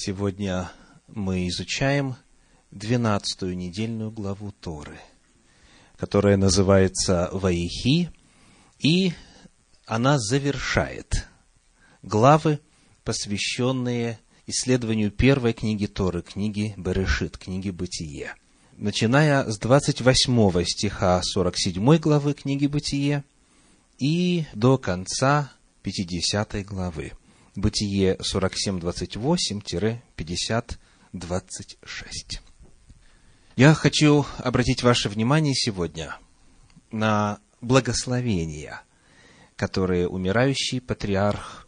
Сегодня мы изучаем двенадцатую недельную главу Торы, которая называется Ваихи, и она завершает главы, посвященные исследованию первой книги Торы, книги Берешит, книги Бытие. Начиная с 28 стиха 47 главы книги Бытие и до конца 50 главы. Бытие 47.28-50.26. Я хочу обратить ваше внимание сегодня на благословения, которые умирающий патриарх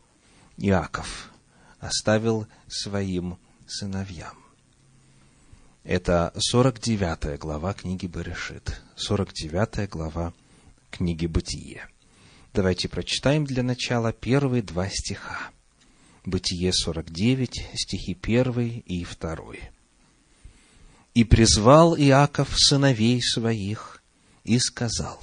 Иаков оставил своим сыновьям. Это 49 глава книги Берешит, 49 глава книги Бытие. Давайте прочитаем для начала первые два стиха. Бытие 49, стихи 1 и 2. «И призвал Иаков сыновей своих и сказал,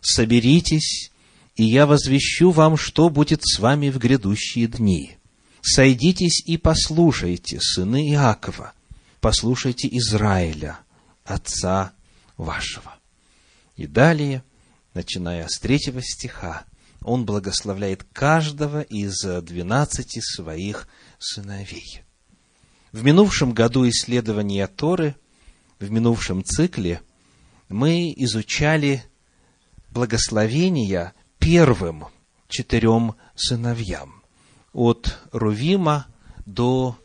«Соберитесь, и я возвещу вам, что будет с вами в грядущие дни. Сойдитесь и послушайте, сыны Иакова, послушайте Израиля, отца вашего». И далее, начиная с третьего стиха, он благословляет каждого из двенадцати своих сыновей. В минувшем году исследования Торы, в минувшем цикле, мы изучали благословения первым четырем сыновьям, от Рувима до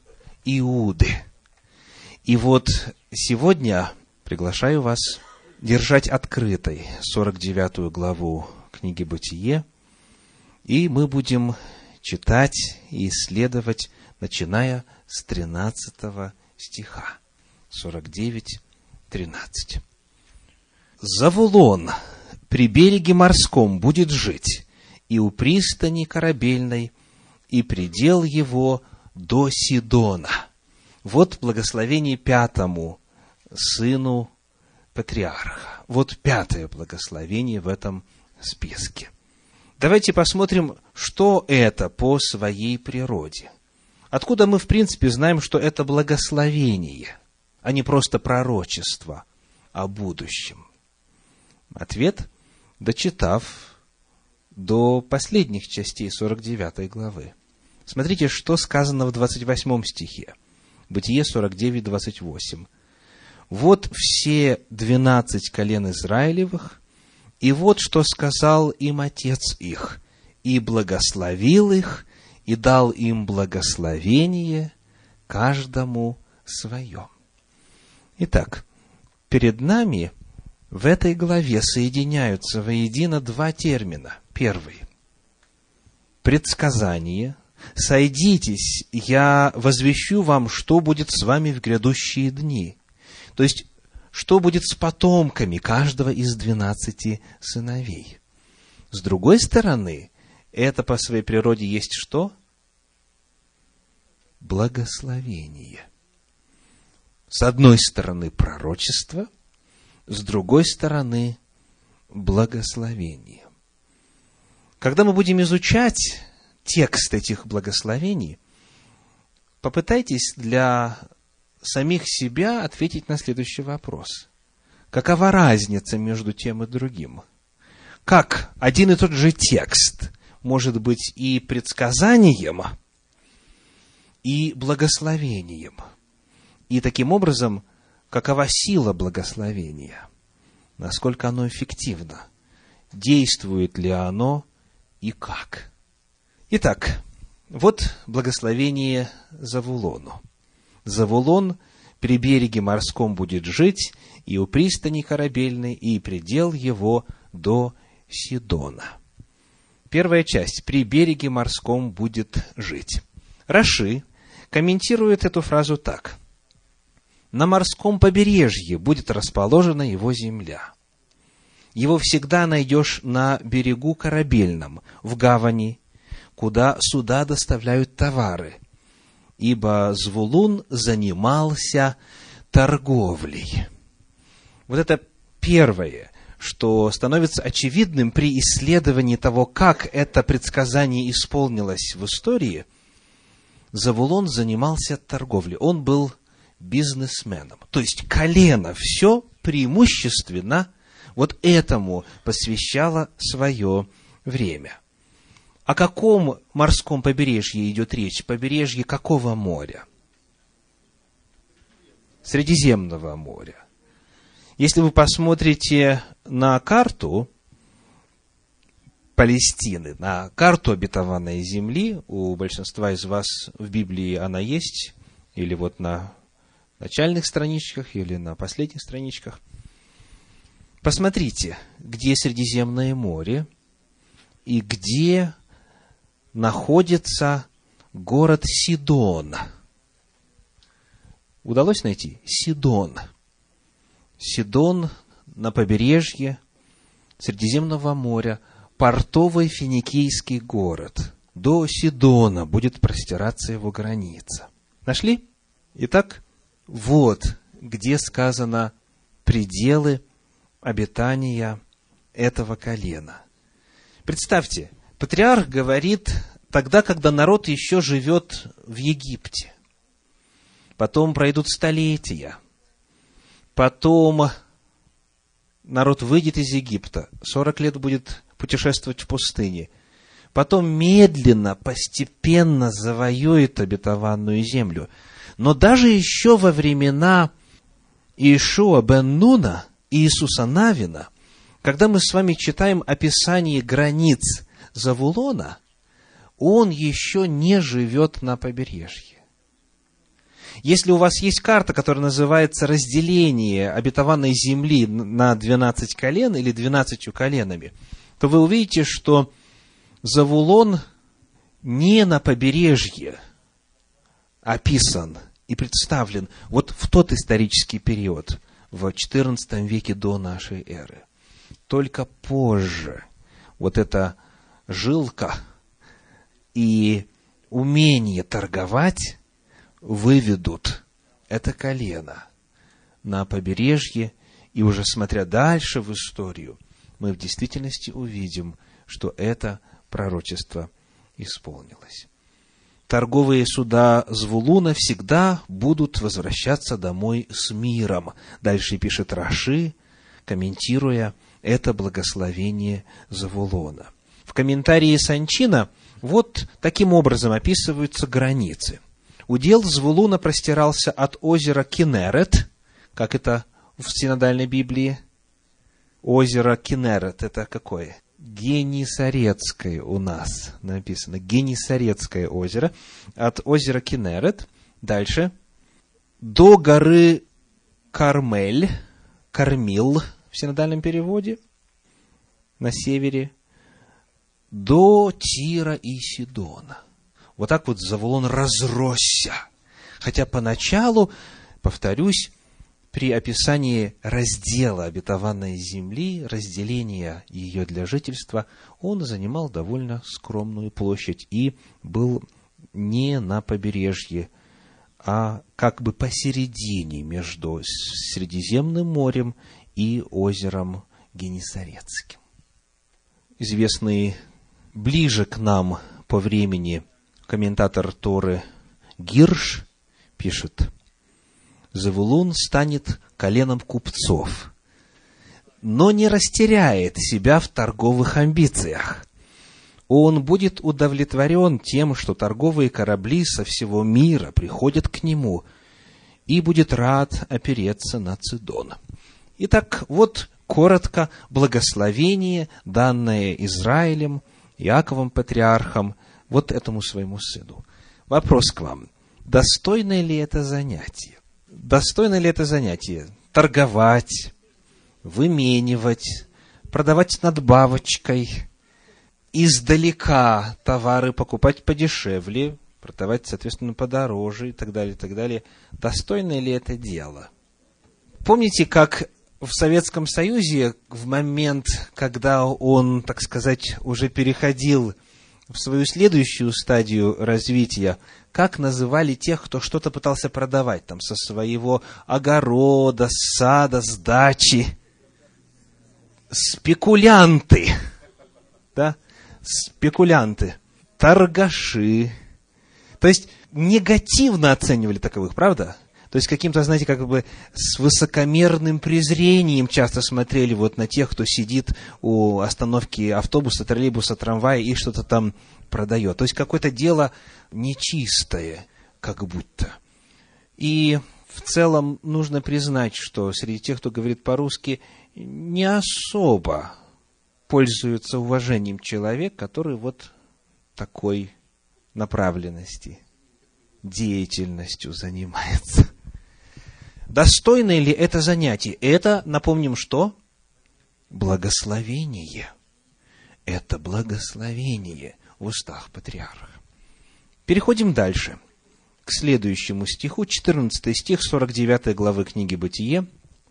Иуды. И вот сегодня приглашаю вас держать открытой 49 главу книги «Бытие», и мы будем читать и исследовать, начиная с 13 стиха. 49, 13. «Завулон при береге морском будет жить, и у пристани корабельной, и предел его до Сидона». Вот благословение пятому сыну патриарха. Вот пятое благословение в этом списке – Давайте посмотрим, что это по своей природе. Откуда мы, в принципе, знаем, что это благословение, а не просто пророчество о будущем? Ответ, дочитав до последних частей 49 главы. Смотрите, что сказано в 28 стихе. Бытие 49, 28. «Вот все двенадцать колен Израилевых, и вот что сказал им отец их, и благословил их, и дал им благословение каждому свое. Итак, перед нами в этой главе соединяются воедино два термина. Первый – предсказание. «Сойдитесь, я возвещу вам, что будет с вами в грядущие дни». То есть, что будет с потомками каждого из двенадцати сыновей. С другой стороны, это по своей природе есть что? Благословение. С одной стороны пророчество, с другой стороны благословение. Когда мы будем изучать текст этих благословений, попытайтесь для самих себя ответить на следующий вопрос. Какова разница между тем и другим? Как один и тот же текст может быть и предсказанием, и благословением? И таким образом, какова сила благословения? Насколько оно эффективно? Действует ли оно и как? Итак, вот благословение Завулону. Завулон при береге морском будет жить, и у пристани корабельной, и предел его до Сидона. Первая часть. При береге морском будет жить. Раши комментирует эту фразу так. На морском побережье будет расположена его земля. Его всегда найдешь на берегу корабельном, в гавани, куда суда доставляют товары – ибо Звулун занимался торговлей. Вот это первое, что становится очевидным при исследовании того, как это предсказание исполнилось в истории, Завулон занимался торговлей. Он был бизнесменом. То есть колено все преимущественно вот этому посвящало свое время. О каком морском побережье идет речь? Побережье какого моря? Средиземного моря. Если вы посмотрите на карту Палестины, на карту обетованной земли, у большинства из вас в Библии она есть, или вот на начальных страничках, или на последних страничках. Посмотрите, где Средиземное море и где находится город Сидон. Удалось найти? Сидон. Сидон на побережье Средиземного моря, портовый финикийский город. До Сидона будет простираться его граница. Нашли? Итак, вот где сказано пределы обитания этого колена. Представьте, патриарх говорит тогда, когда народ еще живет в Египте. Потом пройдут столетия. Потом народ выйдет из Египта. 40 лет будет путешествовать в пустыне. Потом медленно, постепенно завоюет обетованную землю. Но даже еще во времена Иешуа бен Нуна, Иисуса Навина, когда мы с вами читаем описание границ Завулона, он еще не живет на побережье. Если у вас есть карта, которая называется «Разделение обетованной земли на 12 колен» или «12 коленами», то вы увидите, что Завулон не на побережье описан и представлен вот в тот исторический период, в XIV веке до нашей эры. Только позже вот эта жилка и умение торговать выведут это колено на побережье, и уже смотря дальше в историю, мы в действительности увидим, что это пророчество исполнилось. Торговые суда Звулуна всегда будут возвращаться домой с миром. Дальше пишет Раши, комментируя это благословение Завулона. В комментарии Санчина вот таким образом описываются границы. Удел Звулуна простирался от озера Кинерет, как это в синодальной Библии. Озеро Кинерет, это какое? Генисарецкое у нас написано. Генисарецкое озеро. От озера Кинерет. Дальше. До горы Кармель. Кармил в синодальном переводе. На севере. До Тира и Сидона. Вот так вот Завулон разросся. Хотя поначалу, повторюсь, при описании раздела обетованной земли, разделения ее для жительства, он занимал довольно скромную площадь и был не на побережье, а как бы посередине между Средиземным морем и озером Генесарецким. Известный ближе к нам по времени комментатор Торы Гирш пишет, Завулун станет коленом купцов, но не растеряет себя в торговых амбициях. Он будет удовлетворен тем, что торговые корабли со всего мира приходят к нему, и будет рад опереться на Цидон. Итак, вот коротко благословение, данное Израилем, Иаковом патриархом – вот этому своему сыну. Вопрос к вам. Достойно ли это занятие? Достойно ли это занятие? Торговать, выменивать, продавать надбавочкой, издалека товары покупать подешевле, продавать, соответственно, подороже и так далее, и так далее. Достойно ли это дело? Помните, как в Советском Союзе в момент, когда он, так сказать, уже переходил в свою следующую стадию развития, как называли тех, кто что-то пытался продавать там со своего огорода, сада, с дачи. Спекулянты. Да? Спекулянты. Торгаши. То есть, негативно оценивали таковых, правда? То есть каким-то, знаете, как бы с высокомерным презрением часто смотрели вот на тех, кто сидит у остановки автобуса, троллейбуса, трамвая и что-то там продает. То есть какое-то дело нечистое, как будто. И в целом нужно признать, что среди тех, кто говорит по-русски, не особо пользуется уважением человек, который вот такой направленности, деятельностью занимается. Достойно ли это занятие? Это, напомним, что? Благословение. Это благословение в устах патриарха. Переходим дальше, к следующему стиху, 14 стих 49 главы книги Бытие,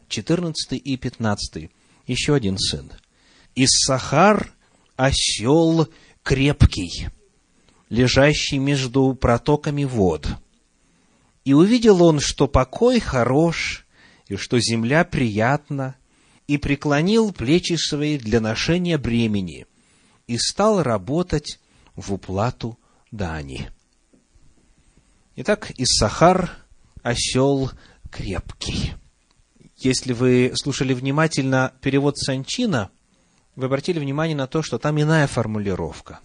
14 и 15. Еще один сын. Иссахар – осел крепкий, лежащий между протоками вод – и увидел он, что покой хорош, и что земля приятна, и преклонил плечи свои для ношения бремени, и стал работать в уплату дани. Итак, Иссахар – осел крепкий. Если вы слушали внимательно перевод Санчина, вы обратили внимание на то, что там иная формулировка.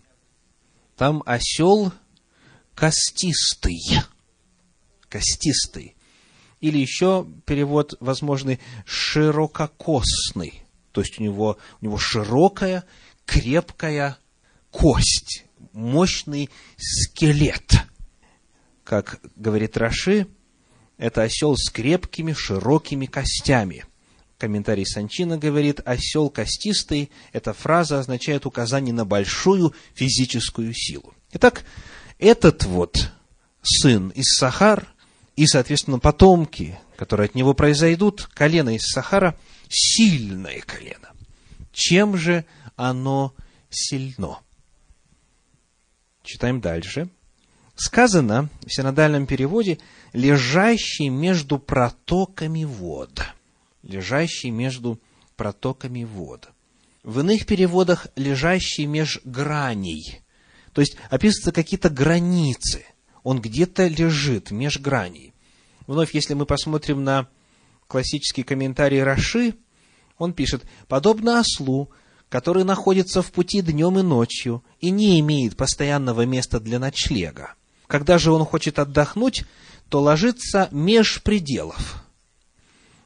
Там осел костистый – костистый. Или еще перевод возможный ширококосный. То есть у него, у него широкая, крепкая кость, мощный скелет. Как говорит Раши, это осел с крепкими, широкими костями. Комментарий Санчина говорит, осел костистый, эта фраза означает указание на большую физическую силу. Итак, этот вот сын из Сахар, и, соответственно, потомки, которые от него произойдут, колено из Сахара, сильное колено. Чем же оно сильно? Читаем дальше. Сказано в синодальном переводе «лежащий между протоками вод». Лежащий между протоками вод. В иных переводах «лежащий меж граней». То есть описываются какие-то границы – он где-то лежит меж граней. Вновь, если мы посмотрим на классический комментарий Раши, он пишет, подобно ослу, который находится в пути днем и ночью и не имеет постоянного места для ночлега. Когда же он хочет отдохнуть, то ложится меж пределов,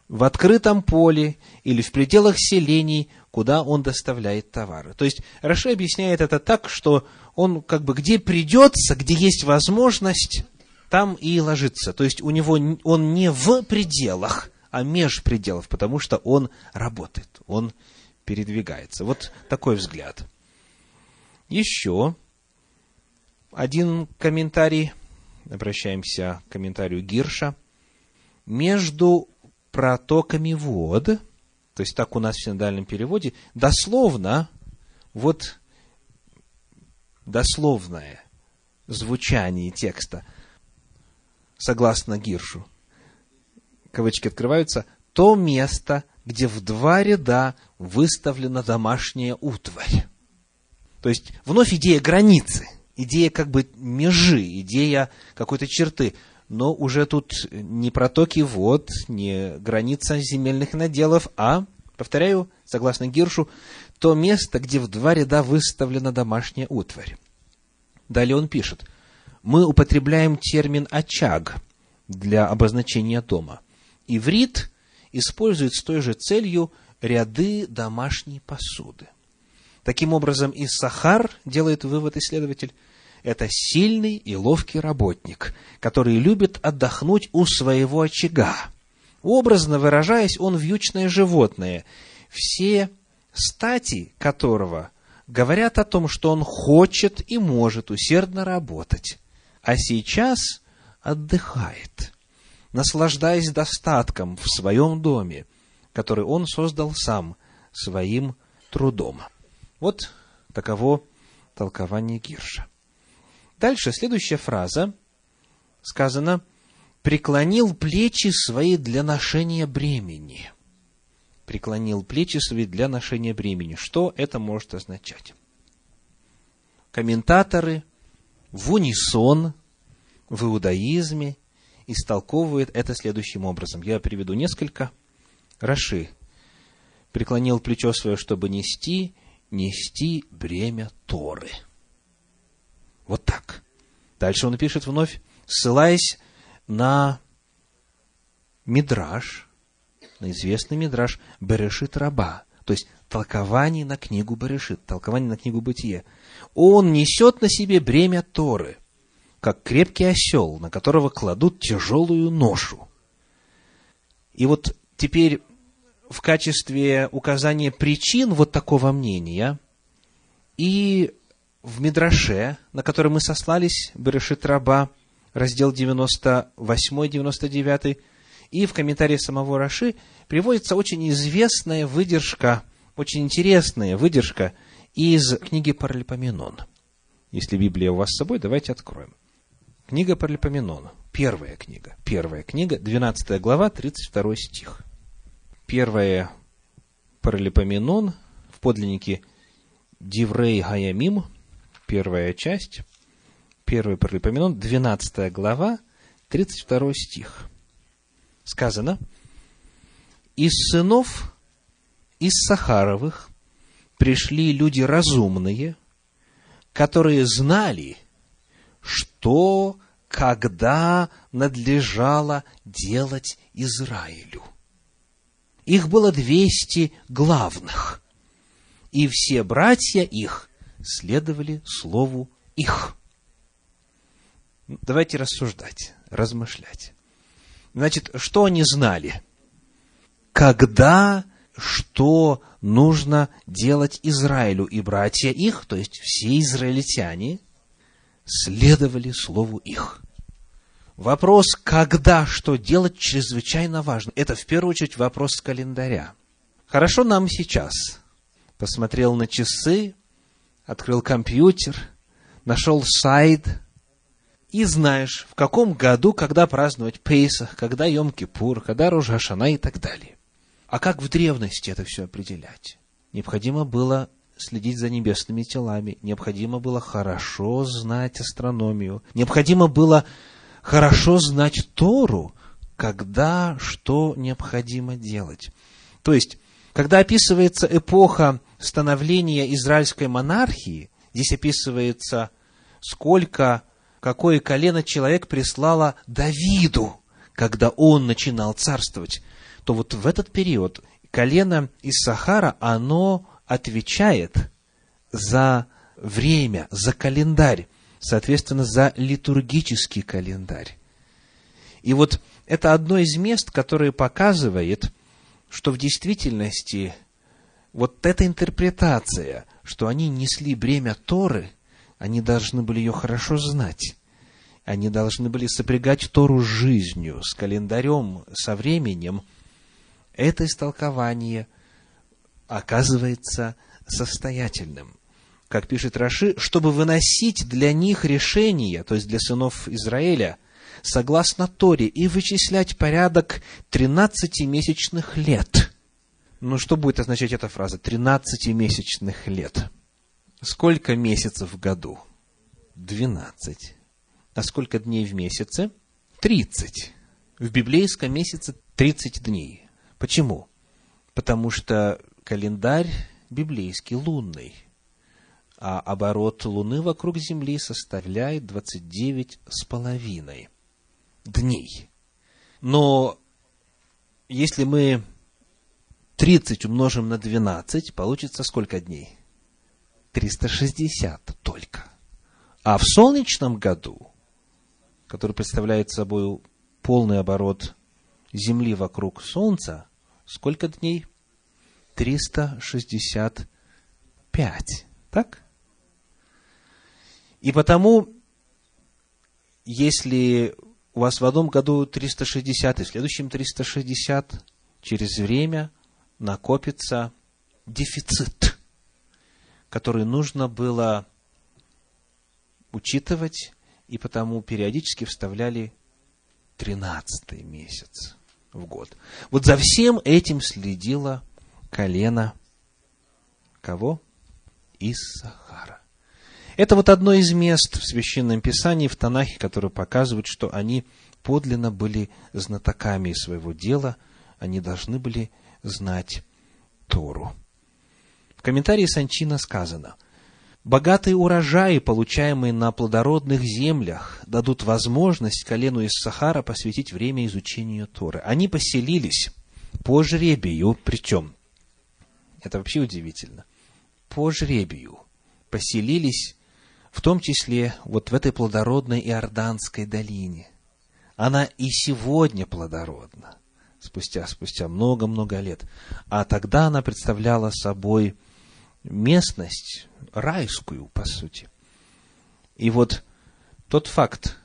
в открытом поле или в пределах селений, куда он доставляет товары. То есть Раши объясняет это так, что он как бы где придется, где есть возможность, там и ложится. То есть у него он не в пределах, а меж пределов, потому что он работает, он передвигается. Вот такой взгляд. Еще один комментарий, обращаемся к комментарию Гирша. Между протоками вод, то есть так у нас в синодальном переводе, дословно, вот дословное звучание текста, согласно Гиршу, кавычки открываются, то место, где в два ряда выставлена домашняя утварь. То есть, вновь идея границы, идея как бы межи, идея какой-то черты. Но уже тут не протоки вод, не граница земельных наделов, а, повторяю, согласно Гиршу, то место, где в два ряда выставлена домашняя утварь. Далее он пишет, мы употребляем термин «очаг» для обозначения дома. Иврит использует с той же целью ряды домашней посуды. Таким образом, и Сахар, делает вывод исследователь, это сильный и ловкий работник, который любит отдохнуть у своего очага. Образно выражаясь, он вьючное животное, все стати которого говорят о том, что он хочет и может усердно работать, а сейчас отдыхает, наслаждаясь достатком в своем доме, который он создал сам своим трудом. Вот таково толкование Гирша. Дальше, следующая фраза, сказано, преклонил плечи свои для ношения бремени – преклонил плечи свои для ношения бремени. Что это может означать? Комментаторы в унисон в иудаизме истолковывает это следующим образом. Я приведу несколько. Раши преклонил плечо свое, чтобы нести, нести бремя Торы. Вот так. Дальше он пишет вновь, ссылаясь на Мидраш, на известный Мидраш Берешит Раба, то есть толкование на книгу Берешит, толкование на книгу Бытие. Он несет на себе бремя Торы, как крепкий осел, на которого кладут тяжелую ношу. И вот теперь в качестве указания причин вот такого мнения и в Мидраше, на который мы сослались, Берешит Раба, раздел 98-99, и в комментарии самого Раши приводится очень известная выдержка, очень интересная выдержка из книги Паралипоменон. Если Библия у вас с собой, давайте откроем. Книга Паралипоменон, первая книга, первая книга, 12 глава, 32 стих. Первая Паралипоменон в подлиннике Диврей Гаямим, первая часть, первый Паралипоменон, 12 глава, 32 стих сказано, из сынов из Сахаровых пришли люди разумные, которые знали, что когда надлежало делать Израилю. Их было двести главных, и все братья их следовали слову их. Давайте рассуждать, размышлять. Значит, что они знали? Когда что нужно делать Израилю и братья их, то есть все израильтяне, следовали слову их. Вопрос, когда что делать, чрезвычайно важен. Это в первую очередь вопрос календаря. Хорошо нам сейчас. Посмотрел на часы, открыл компьютер, нашел сайт – и знаешь, в каком году, когда праздновать Пейсах, когда Йом-Кипур, когда Рожашана и так далее. А как в древности это все определять? Необходимо было следить за небесными телами, необходимо было хорошо знать астрономию, необходимо было хорошо знать Тору, когда что необходимо делать. То есть, когда описывается эпоха становления израильской монархии, здесь описывается, сколько какое колено человек прислало Давиду, когда он начинал царствовать, то вот в этот период колено из Сахара, оно отвечает за время, за календарь, соответственно, за литургический календарь. И вот это одно из мест, которое показывает, что в действительности вот эта интерпретация, что они несли бремя Торы, они должны были ее хорошо знать. Они должны были сопрягать Тору с жизнью, с календарем, со временем. Это истолкование оказывается состоятельным. Как пишет Раши, чтобы выносить для них решения, то есть для сынов Израиля, согласно Торе, и вычислять порядок 13-месячных лет. Ну, что будет означать эта фраза? 13-месячных лет. Сколько месяцев в году? Двенадцать. А сколько дней в месяце? Тридцать. В библейском месяце тридцать дней. Почему? Потому что календарь библейский лунный, а оборот Луны вокруг Земли составляет двадцать девять с половиной дней. Но если мы 30 умножим на 12, получится сколько дней? 360 только. А в солнечном году, который представляет собой полный оборот Земли вокруг Солнца, сколько дней? 365. Так? И потому, если у вас в одном году 360, и в следующем 360, через время накопится дефицит который нужно было учитывать, и потому периодически вставляли тринадцатый месяц в год. Вот за всем этим следило колено кого? Из Сахара. Это вот одно из мест в Священном Писании, в Танахе, которое показывает, что они подлинно были знатоками своего дела, они должны были знать Тору. В комментарии Санчина сказано, «Богатые урожаи, получаемые на плодородных землях, дадут возможность колену из Сахара посвятить время изучению Торы. Они поселились по жребию, причем, это вообще удивительно, по жребию поселились в том числе вот в этой плодородной Иорданской долине. Она и сегодня плодородна, спустя, спустя много-много лет. А тогда она представляла собой местность райскую, по сути. И вот тот факт,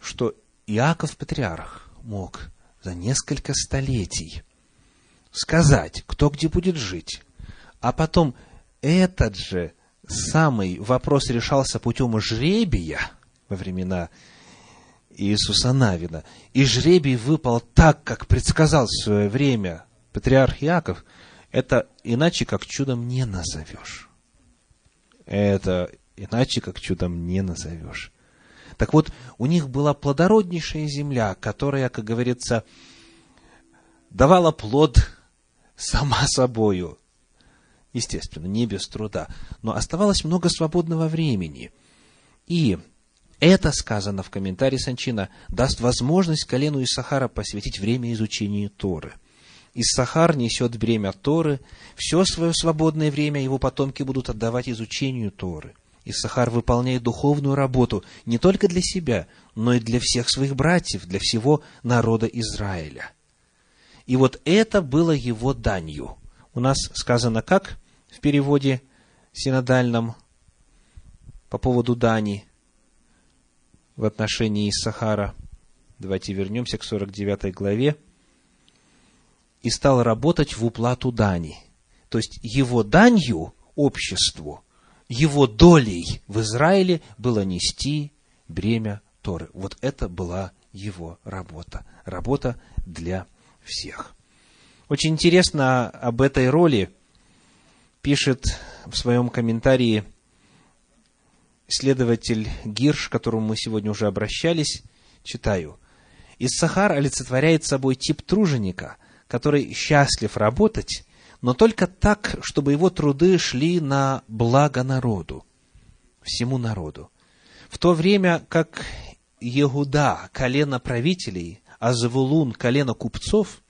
что Иаков Патриарх мог за несколько столетий сказать, кто где будет жить, а потом этот же самый вопрос решался путем жребия во времена Иисуса Навина, и жребий выпал так, как предсказал в свое время патриарх Иаков, это иначе как чудом не назовешь. Это иначе как чудом не назовешь. Так вот, у них была плодороднейшая земля, которая, как говорится, давала плод сама собою. Естественно, не без труда. Но оставалось много свободного времени. И это сказано в комментарии Санчина, даст возможность колену Исахара посвятить время изучению Торы. Иссахар несет бремя Торы, все свое свободное время его потомки будут отдавать изучению Торы. Иссахар выполняет духовную работу не только для себя, но и для всех своих братьев, для всего народа Израиля. И вот это было его данью. У нас сказано как в переводе синодальном по поводу дани в отношении Иссахара. Давайте вернемся к 49 главе. «И стал работать в уплату дани». То есть, его данью обществу, его долей в Израиле было нести бремя Торы. Вот это была его работа. Работа для всех. Очень интересно об этой роли пишет в своем комментарии исследователь Гирш, к которому мы сегодня уже обращались, читаю. Иссахар олицетворяет собой тип труженика, который счастлив работать, но только так, чтобы его труды шли на благо народу, всему народу. В то время как Егуда, колено правителей, а Завулун, колено купцов,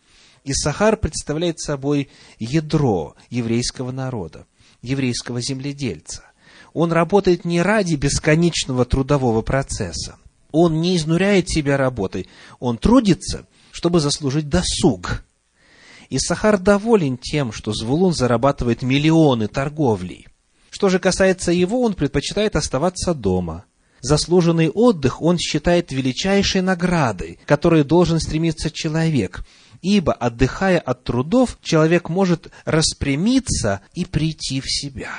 Иссахар представляет собой ядро еврейского народа, еврейского земледельца. Он работает не ради бесконечного трудового процесса. Он не изнуряет себя работой. Он трудится, чтобы заслужить досуг. И Сахар доволен тем, что Звулун зарабатывает миллионы торговлей. Что же касается его, он предпочитает оставаться дома. Заслуженный отдых он считает величайшей наградой, которой должен стремиться человек. Ибо, отдыхая от трудов, человек может распрямиться и прийти в себя.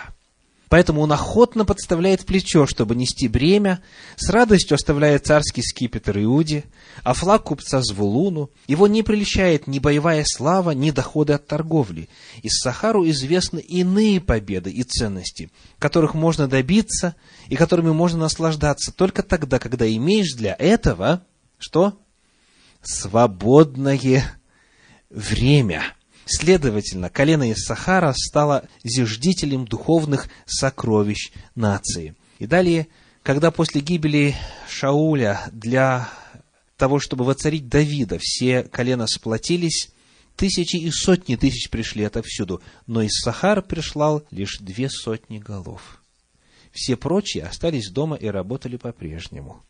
Поэтому он охотно подставляет плечо, чтобы нести бремя, с радостью оставляет царский скипетр Иуде, а флаг купца Звулуну. Его не прельщает ни боевая слава, ни доходы от торговли. Из Сахару известны иные победы и ценности, которых можно добиться и которыми можно наслаждаться только тогда, когда имеешь для этого, что? Свободное время – Следовательно, колено из Сахара стало зиждителем духовных сокровищ нации. И далее, когда после гибели Шауля для того, чтобы воцарить Давида, все колена сплотились, тысячи и сотни тысяч пришли отовсюду, но из Сахара прислал лишь две сотни голов. Все прочие остались дома и работали по-прежнему.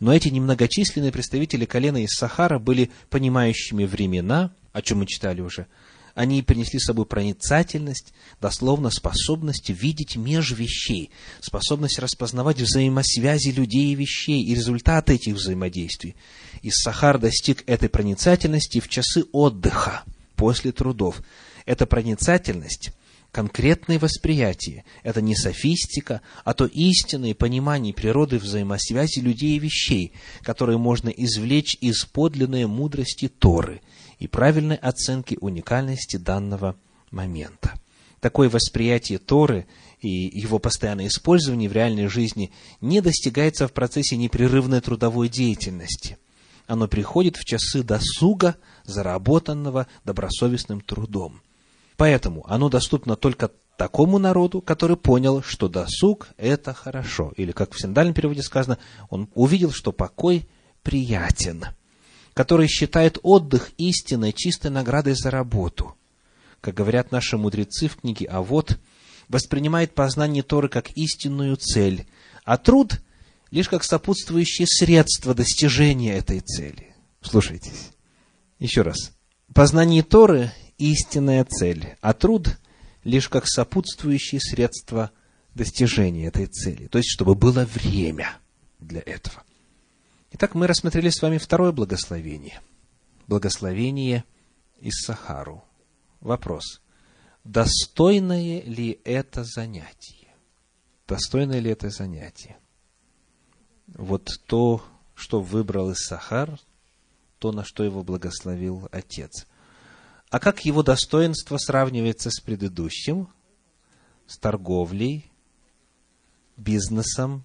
Но эти немногочисленные представители колена из Сахара были понимающими времена, о чем мы читали уже, они принесли с собой проницательность, дословно способность видеть меж вещей, способность распознавать взаимосвязи людей и вещей и результаты этих взаимодействий. И Сахар достиг этой проницательности в часы отдыха после трудов. Эта проницательность конкретное восприятие. Это не софистика, а то истинное понимание природы взаимосвязи людей и вещей, которые можно извлечь из подлинной мудрости Торы – и правильной оценки уникальности данного момента. Такое восприятие Торы и его постоянное использование в реальной жизни не достигается в процессе непрерывной трудовой деятельности. Оно приходит в часы досуга, заработанного добросовестным трудом. Поэтому оно доступно только такому народу, который понял, что досуг – это хорошо. Или, как в синодальном переводе сказано, он увидел, что покой приятен. Который считает отдых истинной, чистой наградой за работу. Как говорят наши мудрецы в книге «А вот», воспринимает познание Торы как истинную цель, а труд лишь как сопутствующее средство достижения этой цели. Слушайтесь. Еще раз. Познание Торы – истинная цель, а труд – лишь как сопутствующее средство достижения этой цели. То есть, чтобы было время для этого. Итак, мы рассмотрели с вами второе благословение. Благословение из Сахару. Вопрос достойное ли это занятие? Достойное ли это занятие? Вот то, что выбрал Иссахар, то, на что его благословил Отец. А как его достоинство сравнивается с предыдущим? С торговлей, бизнесом?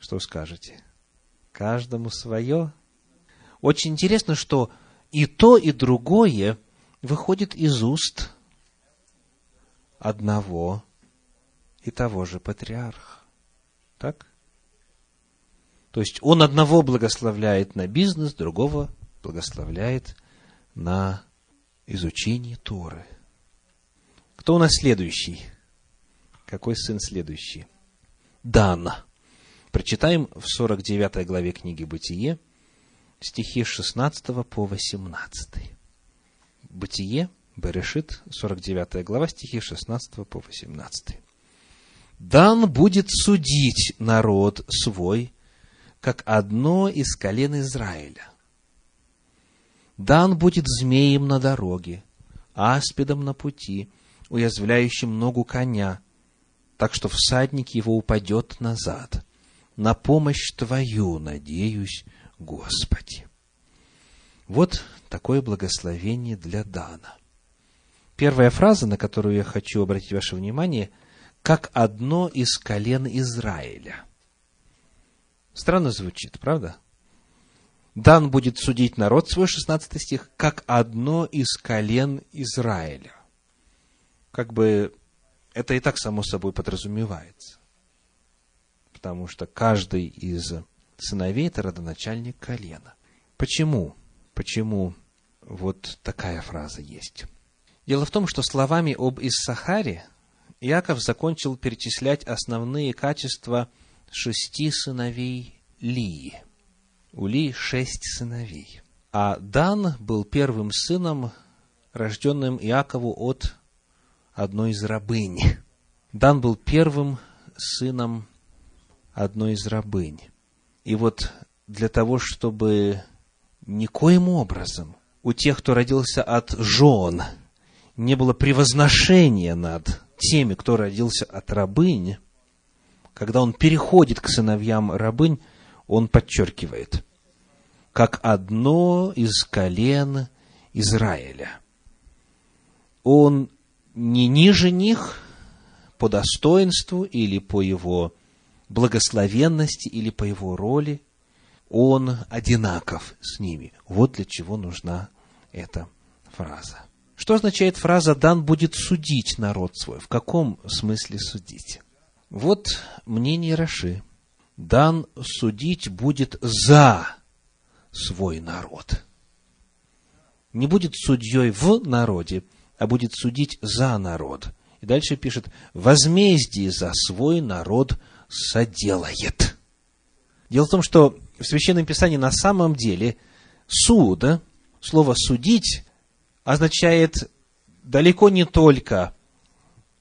Что скажете? Каждому свое? Очень интересно, что и то, и другое – выходит из уст одного и того же патриарха. Так? То есть он одного благословляет на бизнес, другого благословляет на изучение Торы. Кто у нас следующий? Какой сын следующий? Дан. Прочитаем в 49 главе книги «Бытие» стихи 16 по 18. Бытие, Берешит, 49 глава, стихи 16 по 18. «Дан будет судить народ свой, как одно из колен Израиля. Дан будет змеем на дороге, аспидом на пути, уязвляющим ногу коня, так что всадник его упадет назад. На помощь Твою надеюсь, Господи. Вот такое благословение для Дана. Первая фраза, на которую я хочу обратить ваше внимание, как одно из колен Израиля. Странно звучит, правда? Дан будет судить народ свой, 16 стих, как одно из колен Израиля. Как бы это и так само собой подразумевается. Потому что каждый из сыновей – это родоначальник колена. Почему? Почему вот такая фраза есть. Дело в том, что словами об Иссахаре Иаков закончил перечислять основные качества шести сыновей Лии. У Лии шесть сыновей. А Дан был первым сыном, рожденным Иакову от одной из рабынь. Дан был первым сыном одной из рабынь. И вот для того, чтобы никоим образом у тех, кто родился от жен, не было превозношения над теми, кто родился от рабынь, когда он переходит к сыновьям рабынь, он подчеркивает, как одно из колен Израиля. Он не ниже них по достоинству или по его благословенности или по его роли – он одинаков с ними. Вот для чего нужна эта фраза. Что означает фраза «дан будет судить народ свой»? В каком смысле судить? Вот мнение Раши. Дан судить будет за свой народ. Не будет судьей в народе, а будет судить за народ. И дальше пишет, возмездие за свой народ соделает. Дело в том, что в Священном Писании на самом деле суд, слово «судить» означает далеко не только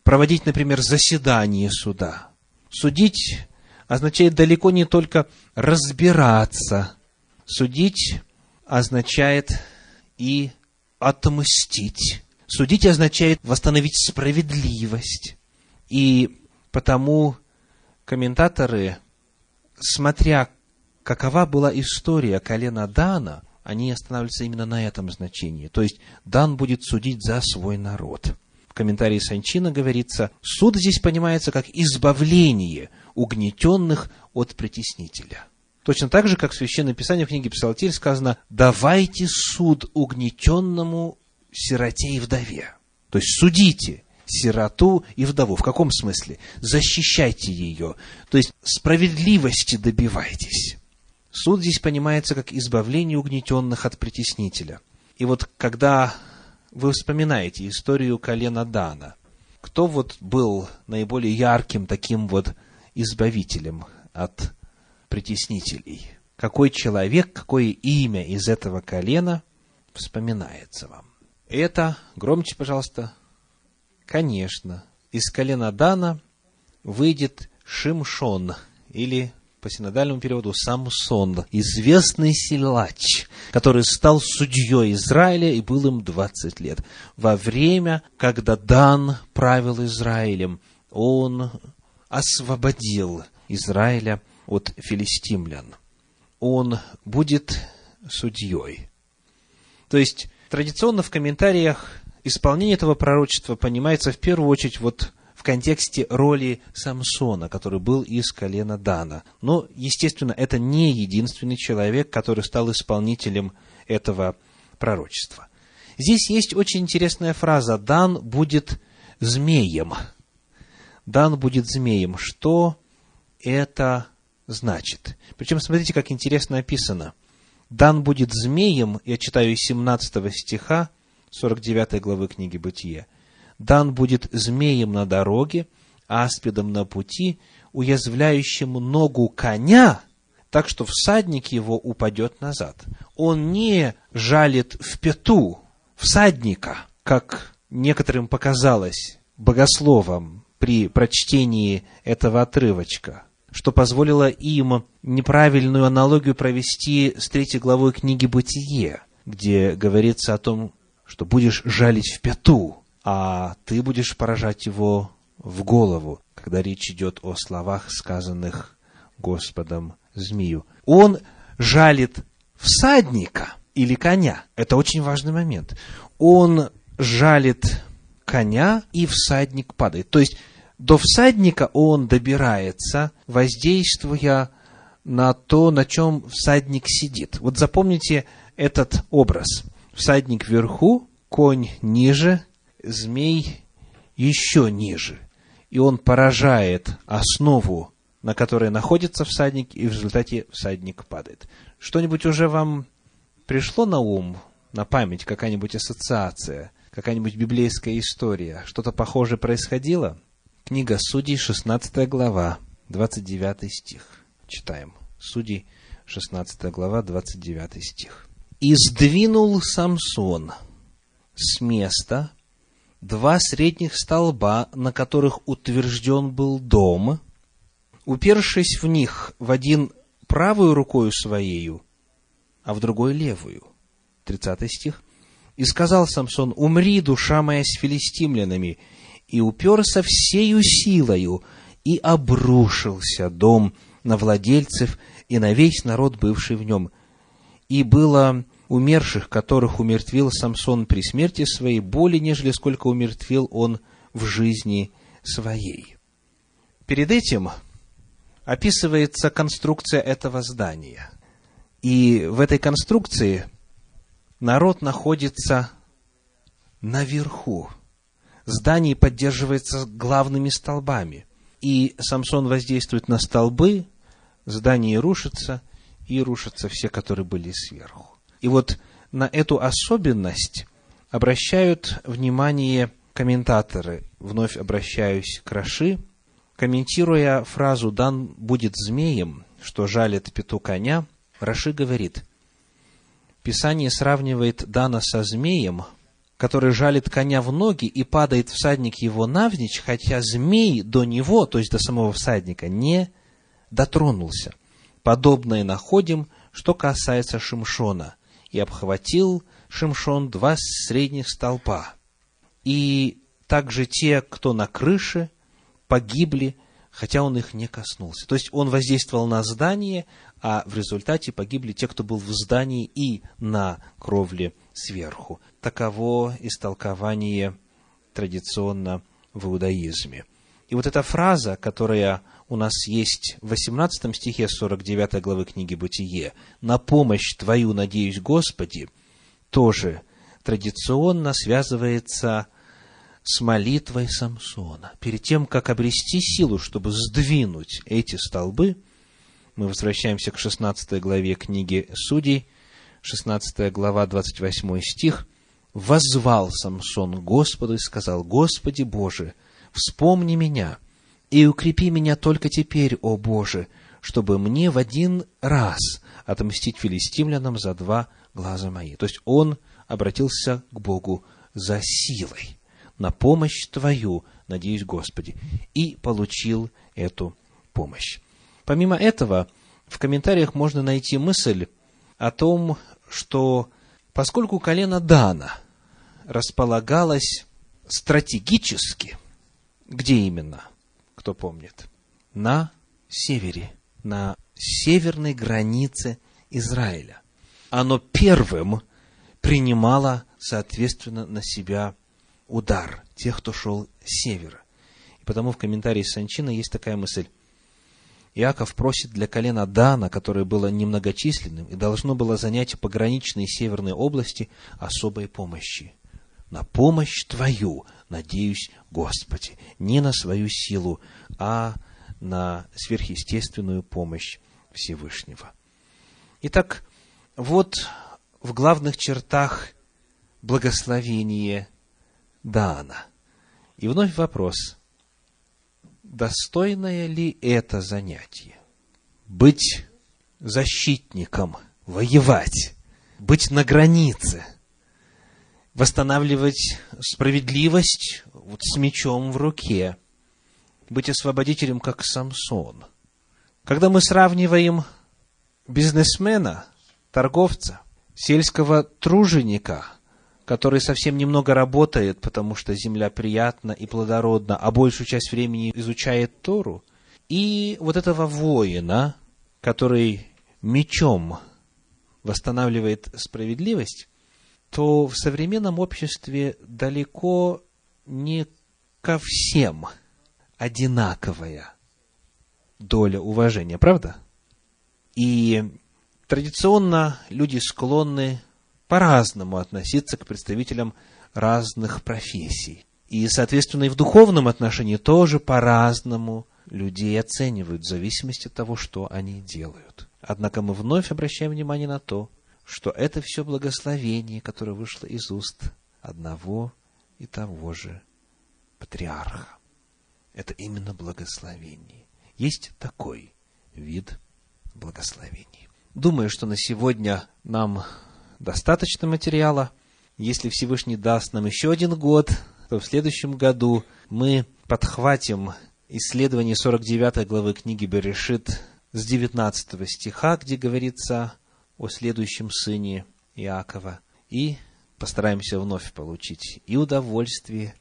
проводить, например, заседание суда. Судить означает далеко не только разбираться. Судить означает и отмстить. Судить означает восстановить справедливость. И потому комментаторы, смотря какова была история колена Дана, они останавливаются именно на этом значении. То есть Дан будет судить за свой народ. в комментарии Санчина говорится, суд здесь понимается как избавление угнетенных от притеснителя. Точно так же, как в Священном Писании в книге Псалтирь сказано «давайте суд угнетенному сироте и вдове». То есть судите сироту и вдову. В каком смысле? Защищайте ее. То есть справедливости добивайтесь. Суд здесь понимается как избавление угнетенных от притеснителя. И вот когда вы вспоминаете историю колена Дана, кто вот был наиболее ярким таким вот избавителем от притеснителей? Какой человек, какое имя из этого колена вспоминается вам? Это, громче, пожалуйста, конечно, из колена Дана выйдет Шимшон, или по синодальному переводу Самсон, известный силач, который стал судьей Израиля и был им 20 лет. Во время, когда Дан правил Израилем, он освободил Израиля от филистимлян. Он будет судьей. То есть, традиционно в комментариях исполнение этого пророчества понимается в первую очередь вот в контексте роли Самсона, который был из колена Дана. Но, естественно, это не единственный человек, который стал исполнителем этого пророчества. Здесь есть очень интересная фраза «Дан будет змеем». Дан будет змеем. Что это значит? Причем, смотрите, как интересно описано. Дан будет змеем, я читаю из 17 стиха 49 главы книги Бытия – дан будет змеем на дороге, аспидом на пути, уязвляющим ногу коня, так что всадник его упадет назад. Он не жалит в пету всадника, как некоторым показалось богословам при прочтении этого отрывочка, что позволило им неправильную аналогию провести с третьей главой книги «Бытие», где говорится о том, что будешь жалить в пету а ты будешь поражать его в голову, когда речь идет о словах, сказанных Господом змею. Он жалит всадника или коня. Это очень важный момент. Он жалит коня, и всадник падает. То есть, до всадника он добирается, воздействуя на то, на чем всадник сидит. Вот запомните этот образ. Всадник вверху, конь ниже, змей еще ниже, и он поражает основу, на которой находится всадник, и в результате всадник падает. Что-нибудь уже вам пришло на ум, на память, какая-нибудь ассоциация, какая-нибудь библейская история? Что-то похожее происходило? Книга Судей, 16 глава, 29 стих. Читаем. Судей, 16 глава, 29 стих. «И сдвинул Самсон с места два средних столба, на которых утвержден был дом, упершись в них в один правую рукою своею, а в другой левую. 30 стих. «И сказал Самсон, умри, душа моя, с филистимлянами, и уперся всею силою, и обрушился дом на владельцев и на весь народ, бывший в нем. И было умерших, которых умертвил Самсон при смерти своей, более, нежели сколько умертвил он в жизни своей. Перед этим описывается конструкция этого здания. И в этой конструкции народ находится наверху. Здание поддерживается главными столбами. И Самсон воздействует на столбы, здание рушится, и рушатся все, которые были сверху. И вот на эту особенность обращают внимание комментаторы. Вновь обращаюсь к Раши, комментируя фразу «дан будет змеем», что жалит пету коня, Раши говорит, Писание сравнивает Дана со змеем, который жалит коня в ноги и падает всадник его навзничь, хотя змей до него, то есть до самого всадника, не дотронулся. Подобное находим, что касается Шимшона и обхватил Шимшон два средних столпа. И также те, кто на крыше, погибли, хотя он их не коснулся. То есть он воздействовал на здание, а в результате погибли те, кто был в здании и на кровле сверху. Таково истолкование традиционно в иудаизме. И вот эта фраза, которая у нас есть в 18 стихе 49 главы книги «Бытие», «На помощь Твою надеюсь, Господи», тоже традиционно связывается с молитвой Самсона. Перед тем, как обрести силу, чтобы сдвинуть эти столбы, мы возвращаемся к 16 главе книги Судей, 16 глава, 28 стих. «Возвал Самсон Господу и сказал, Господи Боже, вспомни меня и укрепи меня только теперь, о Боже, чтобы мне в один раз отомстить филистимлянам за два глаза мои». То есть он обратился к Богу за силой на помощь Твою, надеюсь, Господи, и получил эту помощь. Помимо этого, в комментариях можно найти мысль о том, что поскольку колено Дана располагалось стратегически, где именно, кто помнит, на севере, на северной границе Израиля. Оно первым принимало, соответственно, на себя удар тех, кто шел с севера. И потому в комментарии Санчина есть такая мысль. Иаков просит для колена Дана, которое было немногочисленным и должно было занять пограничные северные области, особой помощи. На помощь Твою, надеюсь, Господи, не на свою силу, а на сверхъестественную помощь Всевышнего. Итак, вот в главных чертах благословение Дана. И вновь вопрос, достойное ли это занятие? Быть защитником, воевать, быть на границе, восстанавливать справедливость вот с мечом в руке, быть освободителем, как Самсон. Когда мы сравниваем бизнесмена, торговца, сельского труженика – который совсем немного работает, потому что земля приятна и плодородна, а большую часть времени изучает Тору, и вот этого воина, который мечом восстанавливает справедливость, то в современном обществе далеко не ко всем одинаковая доля уважения, правда? И традиционно люди склонны по-разному относиться к представителям разных профессий. И, соответственно, и в духовном отношении тоже по-разному людей оценивают в зависимости от того, что они делают. Однако мы вновь обращаем внимание на то, что это все благословение, которое вышло из уст одного и того же патриарха. Это именно благословение. Есть такой вид благословений. Думаю, что на сегодня нам достаточно материала. Если Всевышний даст нам еще один год, то в следующем году мы подхватим исследование 49 главы книги Берешит с 19 стиха, где говорится о следующем сыне Иакова, и постараемся вновь получить и удовольствие,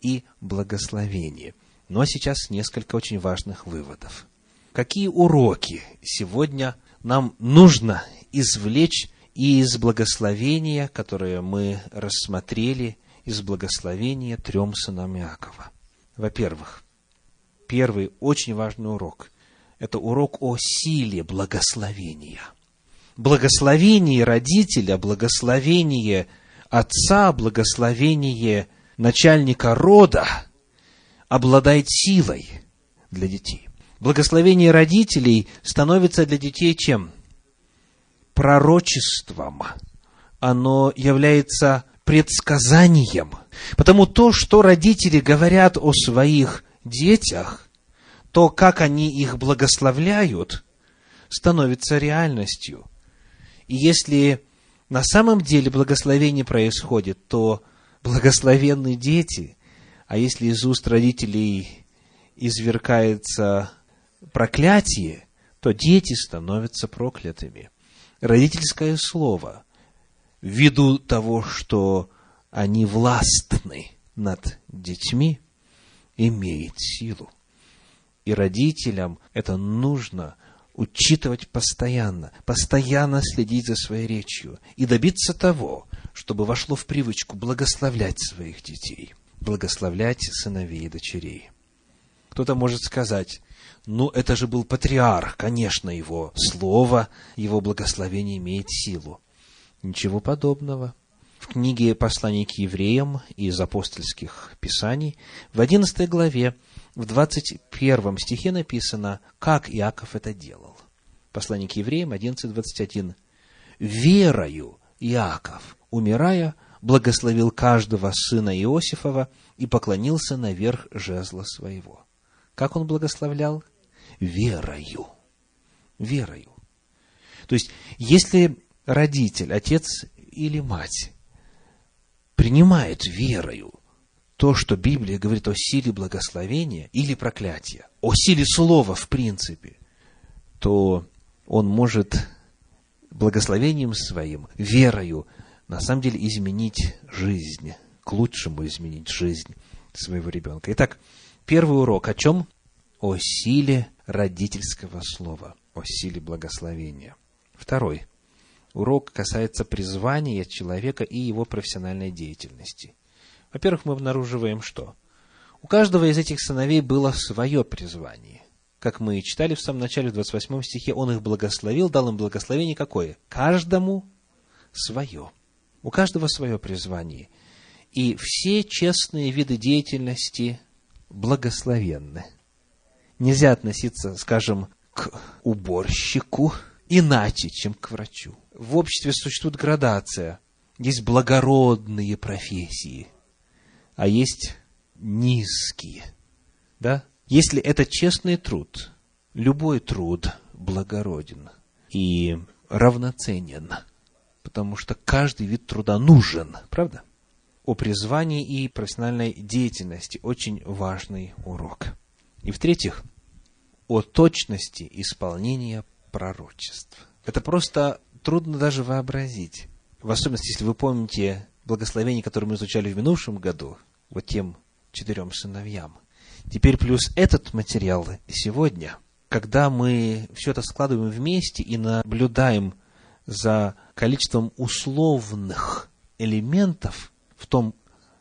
и благословение. Ну а сейчас несколько очень важных выводов. Какие уроки сегодня нам нужно извлечь и из благословения, которое мы рассмотрели, из благословения трем сынам Иакова. Во-первых, первый очень важный урок – это урок о силе благословения. Благословение родителя, благословение отца, благословение начальника рода обладает силой для детей. Благословение родителей становится для детей чем? пророчеством, оно является предсказанием. Потому то, что родители говорят о своих детях, то, как они их благословляют, становится реальностью. И если на самом деле благословение происходит, то благословенные дети, а если из уст родителей извергается проклятие, то дети становятся проклятыми родительское слово, ввиду того, что они властны над детьми, имеет силу. И родителям это нужно учитывать постоянно, постоянно следить за своей речью и добиться того, чтобы вошло в привычку благословлять своих детей. благословлять сыновей и дочерей. Кто-то может сказать, ну, это же был патриарх, конечно, его слово, его благословение имеет силу. Ничего подобного. В книге «Послание к евреям» из апостольских писаний в 11 главе, в 21 стихе написано, как Иаков это делал. Послание к евреям 11.21. «Верою Иаков, умирая, благословил каждого сына Иосифова и поклонился наверх жезла своего». Как он благословлял? Верою. Верою. То есть, если родитель, отец или мать принимает верою то, что Библия говорит о силе благословения или проклятия, о силе слова в принципе, то он может благословением своим, верою, на самом деле изменить жизнь, к лучшему изменить жизнь своего ребенка. Итак, первый урок о чем? О силе родительского слова, о силе благословения. Второй урок касается призвания человека и его профессиональной деятельности. Во-первых, мы обнаруживаем, что у каждого из этих сыновей было свое призвание. Как мы читали в самом начале, в 28 стихе, он их благословил, дал им благословение какое? Каждому свое. У каждого свое призвание. И все честные виды деятельности благословенны. Нельзя относиться, скажем, к уборщику иначе, чем к врачу. В обществе существует градация. Есть благородные профессии, а есть низкие. Да? Если это честный труд, любой труд благороден и равноценен, потому что каждый вид труда нужен, правда? О призвании и профессиональной деятельности очень важный урок. И в-третьих, о точности исполнения пророчеств. Это просто трудно даже вообразить. В особенности, если вы помните благословение, которое мы изучали в минувшем году, вот тем четырем сыновьям. Теперь плюс этот материал сегодня, когда мы все это складываем вместе и наблюдаем за количеством условных элементов в том,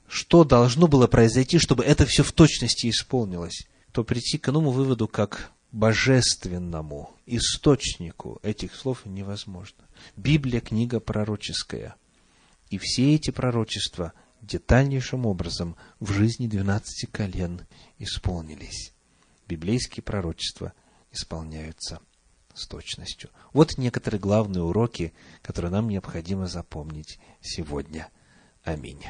что должно было произойти, чтобы это все в точности исполнилось, то прийти к иному выводу, как божественному источнику этих слов невозможно. Библия – книга пророческая. И все эти пророчества детальнейшим образом в жизни двенадцати колен исполнились. Библейские пророчества исполняются с точностью. Вот некоторые главные уроки, которые нам необходимо запомнить сегодня. Аминь.